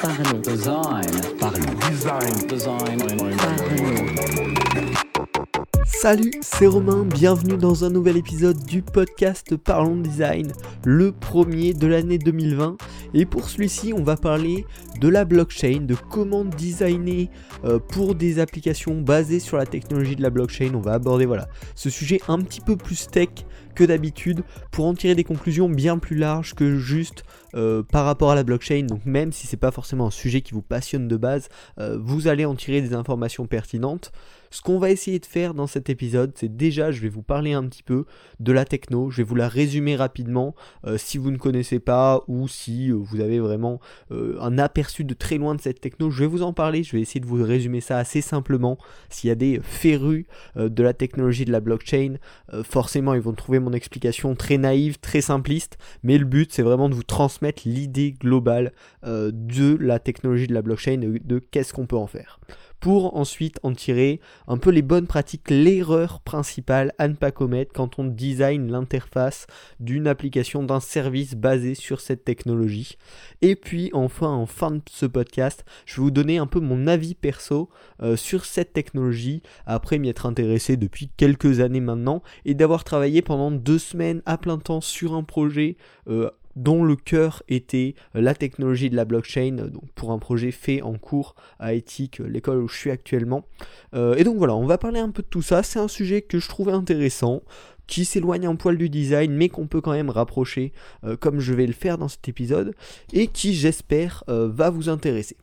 Parlons. Design. Parlons. Design. Design. Parlons. Salut, c'est Romain, bienvenue dans un nouvel épisode du podcast Parlons Design, le premier de l'année 2020. Et pour celui-ci, on va parler de la blockchain, de comment designer euh, pour des applications basées sur la technologie de la blockchain. On va aborder voilà, ce sujet un petit peu plus tech que d'habitude pour en tirer des conclusions bien plus larges que juste euh, par rapport à la blockchain. Donc même si c'est pas forcément un sujet qui vous passionne de base, euh, vous allez en tirer des informations pertinentes. Ce qu'on va essayer de faire dans cet épisode, c'est déjà, je vais vous parler un petit peu de la techno, je vais vous la résumer rapidement euh, si vous ne connaissez pas ou si vous avez vraiment un aperçu de très loin de cette techno, je vais vous en parler, je vais essayer de vous résumer ça assez simplement. S'il y a des férus de la technologie de la blockchain, forcément ils vont trouver mon explication très naïve, très simpliste, mais le but c'est vraiment de vous transmettre l'idée globale euh, de la technologie de la blockchain et de qu'est-ce qu'on peut en faire pour ensuite en tirer un peu les bonnes pratiques, l'erreur principale à ne pas commettre quand on design l'interface d'une application, d'un service basé sur cette technologie. Et puis enfin, en fin de ce podcast, je vais vous donner un peu mon avis perso euh, sur cette technologie, après m'y être intéressé depuis quelques années maintenant, et d'avoir travaillé pendant deux semaines à plein temps sur un projet euh, dont le cœur était euh, la technologie de la blockchain, euh, pour un projet fait en cours à éthique, euh, l'école où je suis actuellement. et donc voilà, on va parler un peu de tout ça. C'est un sujet que je trouvais intéressant, qui s'éloigne un poil du design, mais qu'on peut quand même rapprocher, comme je vais le faire dans cet épisode, et qui j'espère va vous intéresser.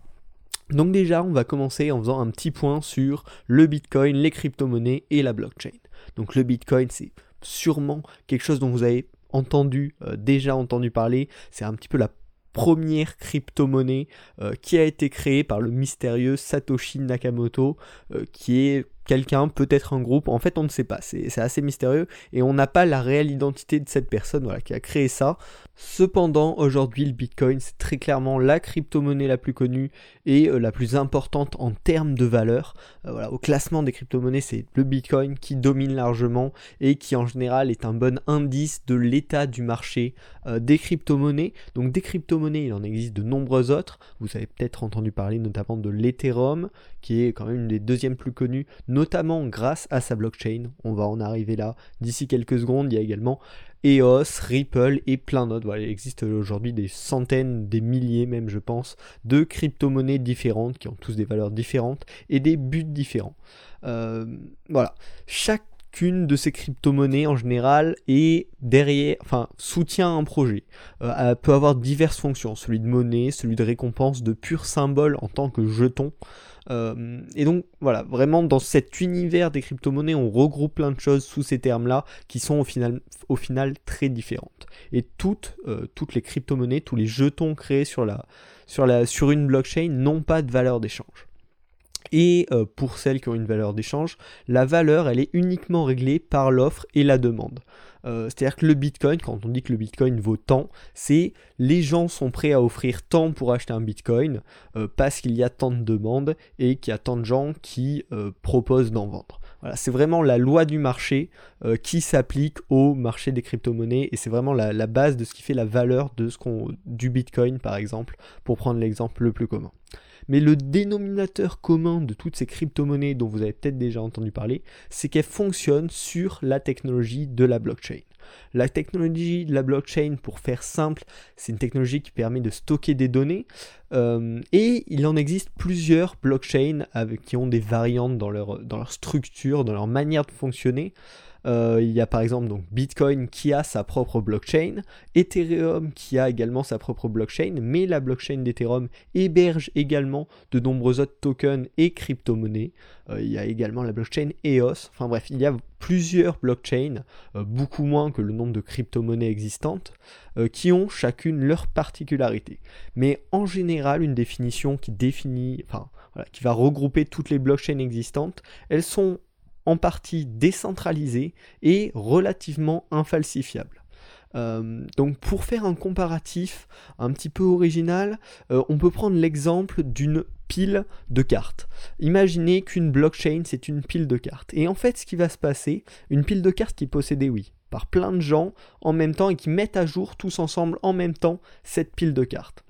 Donc déjà, on va commencer en faisant un petit point sur le Bitcoin, les crypto-monnaies et la blockchain. Donc le Bitcoin, c'est sûrement quelque chose dont vous avez entendu, euh, déjà entendu parler. C'est un petit peu la première crypto-monnaie euh, qui a été créée par le mystérieux Satoshi Nakamoto, euh, qui est quelqu'un, peut-être un groupe, en fait on ne sait pas, c'est assez mystérieux et on n'a pas la réelle identité de cette personne voilà, qui a créé ça. Cependant, aujourd'hui le Bitcoin c'est très clairement la crypto-monnaie la plus connue et euh, la plus importante en termes de valeur. Euh, voilà, au classement des crypto-monnaies c'est le Bitcoin qui domine largement et qui en général est un bon indice de l'état du marché euh, des crypto-monnaies. Donc des crypto-monnaies il en existe de nombreuses autres, vous avez peut-être entendu parler notamment de l'Ethereum qui est quand même une des deuxièmes plus connues notamment grâce à sa blockchain. On va en arriver là d'ici quelques secondes. Il y a également EOS, Ripple et plein d'autres. Il existe aujourd'hui des centaines, des milliers même je pense, de crypto-monnaies différentes qui ont tous des valeurs différentes et des buts différents. Euh, voilà. Chacune de ces crypto-monnaies en général est derrière, enfin, soutient un projet. Euh, peut avoir diverses fonctions, celui de monnaie, celui de récompense, de pur symbole en tant que jeton. Euh, et donc voilà, vraiment dans cet univers des crypto-monnaies, on regroupe plein de choses sous ces termes-là qui sont au final, au final très différentes. Et toutes, euh, toutes les crypto-monnaies, tous les jetons créés sur, la, sur, la, sur une blockchain n'ont pas de valeur d'échange. Et euh, pour celles qui ont une valeur d'échange, la valeur, elle est uniquement réglée par l'offre et la demande. Euh, c'est-à-dire que le Bitcoin, quand on dit que le Bitcoin vaut tant, c'est les gens sont prêts à offrir tant pour acheter un Bitcoin euh, parce qu'il y a tant de demandes et qu'il y a tant de gens qui proposent d'en vendre. Voilà, c'est vraiment la loi du marché qui s'applique au marché des crypto-monnaies et c'est vraiment la, base de ce qui fait la valeur du Bitcoin par exemple, pour prendre l'exemple le plus commun. Mais le dénominateur commun de toutes ces crypto-monnaies dont vous avez peut-être déjà entendu parler, c'est qu'elles fonctionnent sur la technologie de la blockchain. La technologie de la blockchain, pour faire simple, c'est une technologie qui permet de stocker des données. Euh, et il en existe plusieurs blockchains avec, qui ont des variantes dans leur, dans leur structure, dans leur manière de fonctionner. Euh, il y a par exemple donc Bitcoin qui a sa propre blockchain, Ethereum qui a également sa propre blockchain, mais la blockchain d'Ethereum héberge également de nombreux autres tokens et crypto-monnaies. Euh, il y a également la blockchain EOS. Enfin bref, il y a plusieurs blockchains, euh, beaucoup moins que le nombre de crypto-monnaies existantes, qui ont chacune leur particularité. Mais en général, une définition qui définit, enfin, qui va regrouper toutes les blockchains existantes, elles sont en partie décentralisé et relativement infalsifiable. Euh, donc pour faire un comparatif un petit peu original, euh, on peut prendre l'exemple d'une pile de cartes. Imaginez qu'une blockchain c'est une pile de cartes. Et en fait ce qui va se passer, une pile de cartes qui possédée oui par plein de gens en même temps et qui mettent à jour tous ensemble en même temps cette pile de cartes.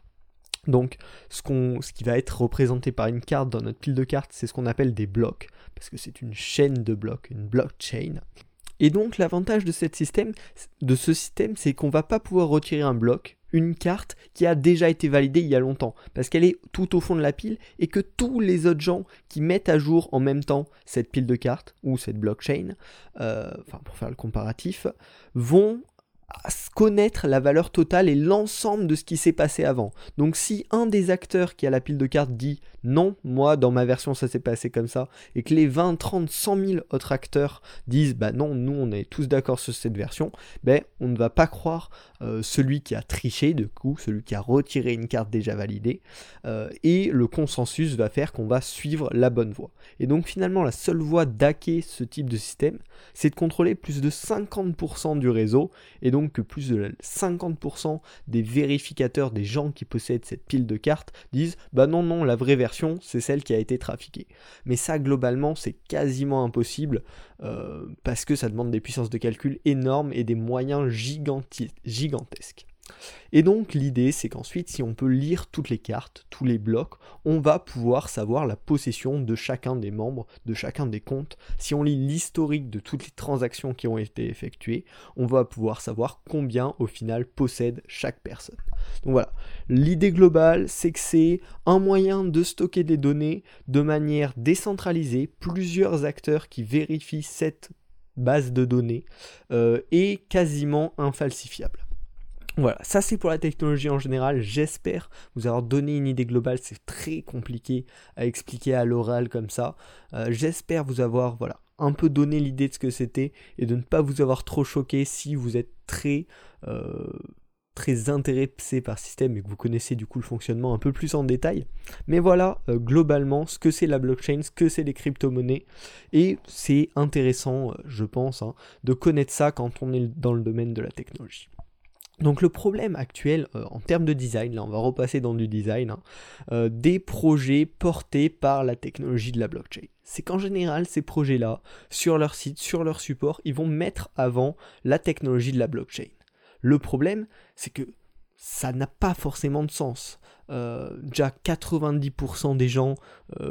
Donc ce, qui va être représenté par une carte dans notre pile de cartes, c'est ce qu'on appelle des blocs, parce que c'est une chaîne de blocs, une blockchain. Et donc l'avantage de, ce système, c'est qu'on va pas pouvoir retirer un bloc, une carte qui a déjà été validée il y a longtemps, parce qu'elle est tout au fond de la pile, et que tous les autres gens qui mettent à jour en même temps cette pile de cartes, ou cette blockchain, euh, enfin pour faire le comparatif, vont connaître la valeur totale et l'ensemble de ce qui s'est passé avant. Donc si un des acteurs qui a la pile de cartes dit non, moi dans ma version ça s'est passé comme ça, et que les 20, 30, 100 000 autres acteurs disent bah non, nous on est tous d'accord sur cette version, ben on ne va pas croire euh, celui qui a triché, de coup, celui qui a retiré une carte déjà validée, euh, et le consensus va faire qu'on va suivre la bonne voie. Et donc finalement la seule voie d'hacker ce type de système, c'est de contrôler plus de 50% du réseau, et donc que plus de 50% des vérificateurs, des gens qui possèdent cette pile de cartes, disent bah non, non, la vraie version, c'est celle qui a été trafiquée. Mais ça, globalement, c'est quasiment impossible euh, parce que ça demande des puissances de calcul énormes et des moyens gigantesques. Et donc l'idée c'est qu'ensuite si on peut lire toutes les cartes, tous les blocs, on va pouvoir savoir la possession de chacun des membres, de chacun des comptes. Si on lit l'historique de toutes les transactions qui ont été effectuées, on va pouvoir savoir combien au final possède chaque personne. Donc voilà, l'idée globale c'est que c'est un moyen de stocker des données de manière décentralisée, plusieurs acteurs qui vérifient cette base de données euh, est quasiment infalsifiable. Voilà, ça c'est pour la technologie en général. J'espère vous avoir donné une idée globale. C'est très compliqué à expliquer à l'oral comme ça. Euh, j'espère vous avoir voilà, un peu donné l'idée de ce que c'était et de ne pas vous avoir trop choqué si vous êtes très, euh, très intéressé par système et que vous connaissez du coup le fonctionnement un peu plus en détail. Mais voilà euh, globalement ce que c'est la blockchain, ce que c'est les crypto-monnaies. Et c'est intéressant, je pense, hein, de connaître ça quand on est dans le domaine de la technologie. Donc le problème actuel euh, en termes de design, là on va repasser dans du design, hein, euh, des projets portés par la technologie de la blockchain. C'est qu'en général ces projets-là, sur leur site, sur leur support, ils vont mettre avant la technologie de la blockchain. Le problème, c'est que ça n'a pas forcément de sens. Euh, déjà 90% des gens,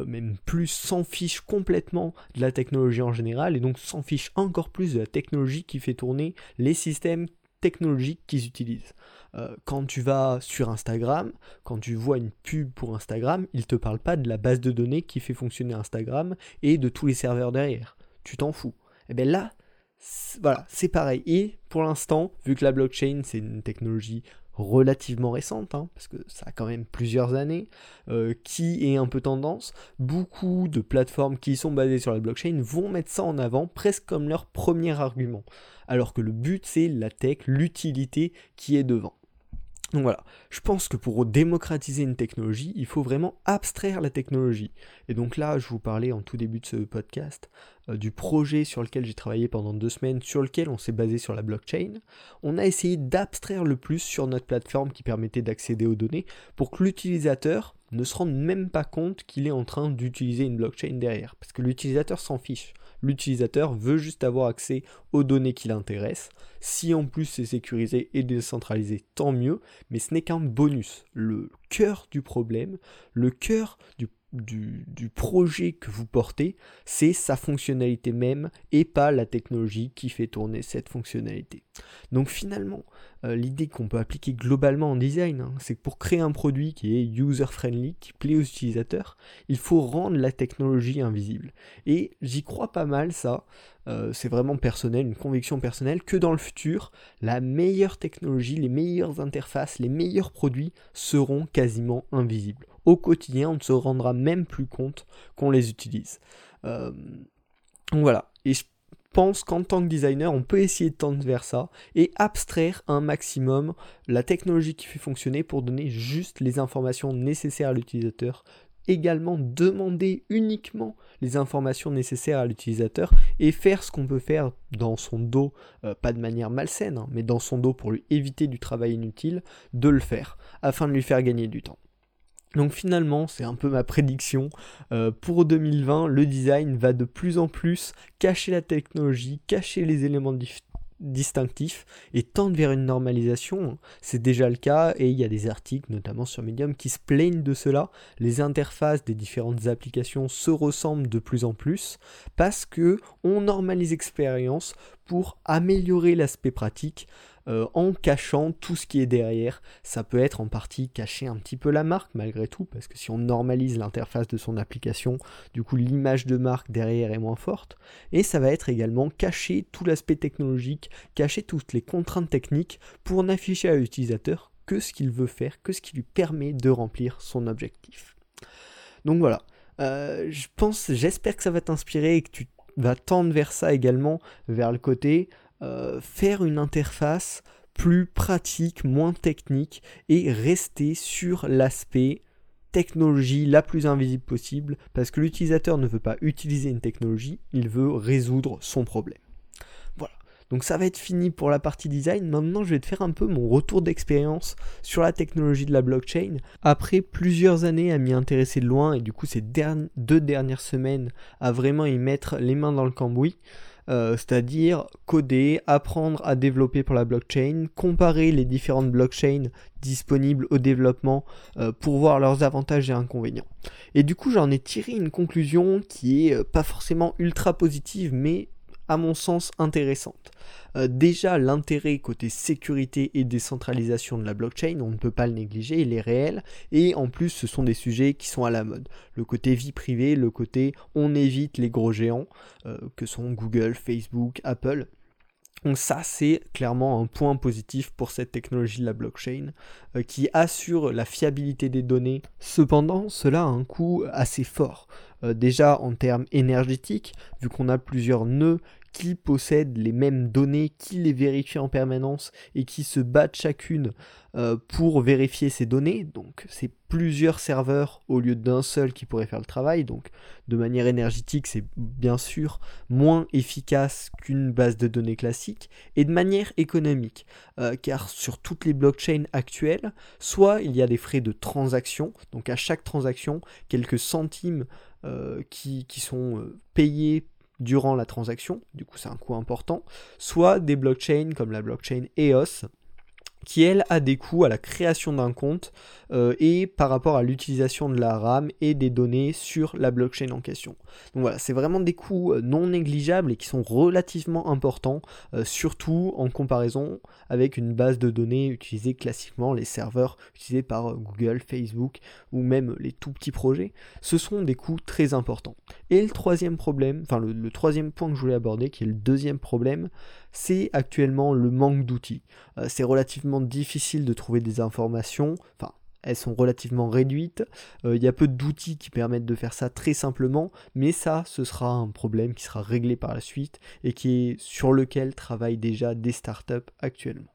même plus, s'en fichent complètement de la technologie en général et donc s'en fichent encore plus de la technologie qui fait tourner les systèmes technologiques qu'ils utilisent. Euh, quand tu vas sur Instagram, quand tu vois une pub pour Instagram, il ne te parle pas de la base de données qui fait fonctionner Instagram et de tous les serveurs derrière. Tu t'en fous. Et eh bien là, voilà, c'est pareil. Et pour l'instant, vu que la blockchain, c'est une technologie relativement récente, hein, parce que ça a quand même plusieurs années, euh, qui est un peu tendance, beaucoup de plateformes qui sont basées sur la blockchain vont mettre ça en avant presque comme leur premier argument. Alors que le but c'est la tech, l'utilité qui est devant. Donc voilà, je pense que pour démocratiser une technologie, il faut vraiment abstraire la technologie. Et donc là, je vous parlais en tout début de ce podcast euh, du projet sur lequel j'ai travaillé pendant deux semaines, sur lequel on s'est basé sur la blockchain. On a essayé d'abstraire le plus sur notre plateforme qui permettait d'accéder aux données pour que l'utilisateur ne se rende même pas compte qu'il est en train d'utiliser une blockchain derrière. Parce que l'utilisateur s'en fiche. L'utilisateur veut juste avoir accès aux données qui l'intéressent. Si en plus c'est sécurisé et décentralisé, tant mieux, mais ce n'est qu'un bonus. Le cœur du problème, le cœur du du, projet que vous portez, c'est sa fonctionnalité même et pas la technologie qui fait tourner cette fonctionnalité. Donc finalement, euh, l'idée qu'on peut appliquer globalement en design, hein, c'est que pour créer un produit qui est user-friendly, qui plaît aux utilisateurs, il faut rendre la technologie invisible. Et j'y crois pas mal ça, euh, c'est vraiment personnel, une conviction personnelle, que dans le futur, la meilleure technologie, les meilleures interfaces, les meilleurs produits seront quasiment invisibles au quotidien, on ne se rendra même plus compte qu'on les utilise. Euh, voilà, et je pense qu'en tant que designer, on peut essayer de tendre vers ça et abstraire un maximum la technologie qui fait fonctionner pour donner juste les informations nécessaires à l'utilisateur. Également demander uniquement les informations nécessaires à l'utilisateur et faire ce qu'on peut faire dans son dos, euh, pas de manière malsaine, hein, mais dans son dos pour lui éviter du travail inutile, de le faire afin de lui faire gagner du temps. Donc finalement, c'est un peu ma prédiction. Euh, pour 2020, le design va de plus en plus cacher la technologie, cacher les éléments distinctif et tendent vers une normalisation. C'est déjà le cas et il y a des articles, notamment sur Medium, qui se plaignent de cela. Les interfaces des différentes applications se ressemblent de plus en plus parce que on normalise l'expérience pour améliorer l'aspect pratique euh, en cachant tout ce qui est derrière. Ça peut être en partie cacher un petit peu la marque malgré tout, parce que si on normalise l'interface de son application, du coup l'image de marque derrière est moins forte. Et ça va être également cacher tout l'aspect technologique, cacher toutes les contraintes techniques pour n'afficher à l'utilisateur que ce qu'il veut faire, que ce qui lui permet de remplir son objectif. Donc voilà. Euh, j'espère que ça va t'inspirer et que tu vas tendre vers ça également, vers le côté euh, faire une interface plus pratique, moins technique et rester sur l'aspect technologie la plus invisible possible parce que l'utilisateur ne veut pas utiliser une technologie, il veut résoudre son problème. Voilà. Donc ça va être fini pour la partie design. Maintenant, je vais te faire un peu mon retour d'expérience sur la technologie de la blockchain. Après plusieurs années à m'y intéresser de loin et du coup ces deux dernières semaines à vraiment y mettre les mains dans le cambouis, euh, c'est-à-dire coder, apprendre à développer pour la blockchain, comparer les différentes blockchains disponibles au développement euh, pour voir leurs avantages et inconvénients. Et du coup, j'en ai tiré une conclusion qui est euh, pas forcément ultra positive, mais à mon sens intéressante. Euh, déjà, l'intérêt côté sécurité et décentralisation de la blockchain, on ne peut pas le négliger, il est réel. Et en plus, ce sont des sujets qui sont à la mode. Le côté vie privée, le côté on évite les gros géants, euh, que sont Google, Facebook, Apple. Donc ça, c'est clairement un point positif pour cette technologie de la blockchain euh, qui assure la fiabilité des données. Cependant, cela a un coût assez fort. Déjà en termes énergétiques, vu qu'on a plusieurs nœuds qui possèdent les mêmes données, qui les vérifient en permanence et qui se battent chacune euh, pour vérifier ces données. Donc c'est plusieurs serveurs au lieu d'un seul qui pourrait faire le travail. Donc de manière énergétique, c'est bien sûr moins efficace qu'une base de données classique. Et de manière économique, euh, car sur toutes les blockchains actuelles, soit il y a des frais de transaction, donc à chaque transaction, quelques centimes euh, qui, qui, sont payés durant la transaction, du coup c'est un coût important, soit des blockchains comme la blockchain EOS, qui elle a des coûts à la création d'un compte euh, et par rapport à l'utilisation de la RAM et des données sur la blockchain en question. Donc voilà, c'est vraiment des coûts euh, non négligeables et qui sont relativement importants, euh, surtout en comparaison avec une base de données utilisée classiquement, les serveurs utilisés par Google, Facebook ou même les tout petits projets. Ce sont des coûts très importants. Et le troisième problème, enfin le troisième point que je voulais aborder, qui est le deuxième problème, c'est actuellement le manque d'outils. c'est relativement difficile de trouver des informations, enfin elles sont relativement réduites. Euh, il y a peu d'outils qui permettent de faire ça très simplement, mais ça, ce sera un problème qui sera réglé par la suite et qui est sur lequel travaillent déjà des startups actuellement.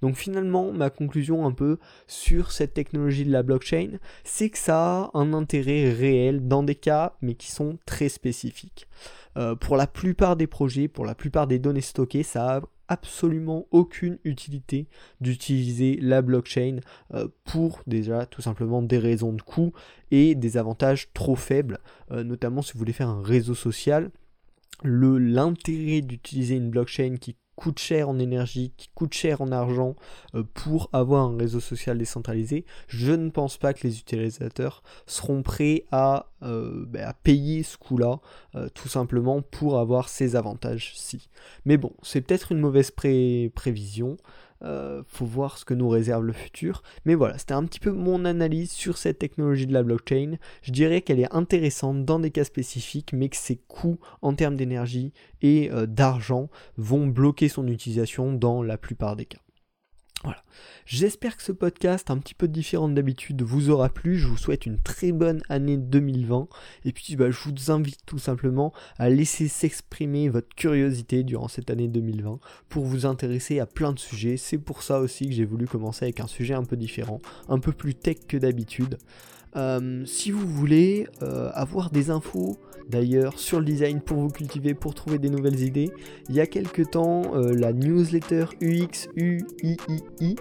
Donc finalement, ma conclusion un peu sur cette technologie de la blockchain, c'est que ça a un intérêt réel dans des cas, mais qui sont très spécifiques. Euh, pour la plupart des projets, pour la plupart des données stockées, ça a absolument aucune utilité d'utiliser la blockchain euh, pour déjà tout simplement des raisons de coût et des avantages trop faibles, euh, notamment si vous voulez faire un réseau social. L'intérêt d'utiliser une blockchain qui coûte cher en énergie, qui coûte cher en argent euh, pour avoir un réseau social décentralisé, je ne pense pas que les utilisateurs seront prêts à, euh, ben, payer ce coût-là, euh, tout simplement pour avoir ces avantages-ci. Mais bon, c'est peut-être une mauvaise prévision. Euh, faut voir ce que nous réserve le futur. Mais voilà, c'était un petit peu mon analyse sur cette technologie de la blockchain. Je dirais qu'elle est intéressante dans des cas spécifiques, mais que ses coûts en termes d'énergie et euh, d'argent vont bloquer son utilisation dans la plupart des cas. Voilà. J'espère que ce podcast, un petit peu différent d'habitude, vous aura plu. Je vous souhaite une très bonne année 2020. Et puis, bah, je vous invite tout simplement à laisser s'exprimer votre curiosité durant cette année 2020 pour vous intéresser à plein de sujets. C'est pour ça aussi que j'ai voulu commencer avec un sujet un peu différent, un peu plus tech que d'habitude. Euh, si vous voulez euh, avoir des infos d'ailleurs sur le design pour vous cultiver, pour trouver des nouvelles idées, il y a quelques temps euh, la newsletter UX UIII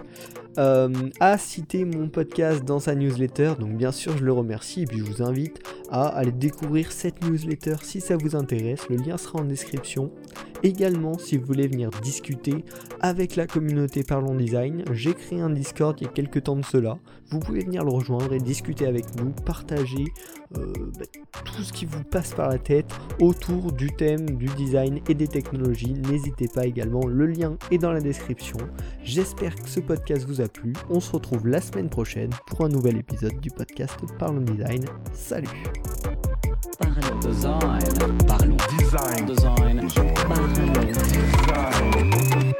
euh, a cité mon podcast dans sa newsletter, donc bien sûr je le remercie et puis je vous invite à aller découvrir cette newsletter si ça vous intéresse, le lien sera en description. Également si vous voulez venir discuter avec la communauté Parlons Design, j'ai créé un Discord il y a quelques temps de cela, vous pouvez venir le rejoindre et discuter avec nous, partager bah, tout ce qui vous passe par la tête autour du thème du design et des technologies. N'hésitez pas également, le lien est dans la description. J'espère que ce podcast vous a plu. On se retrouve la semaine prochaine pour un nouvel épisode du podcast Parlons Design. Salut Parlons design. Parlons design. Design. Design. Parlons Design.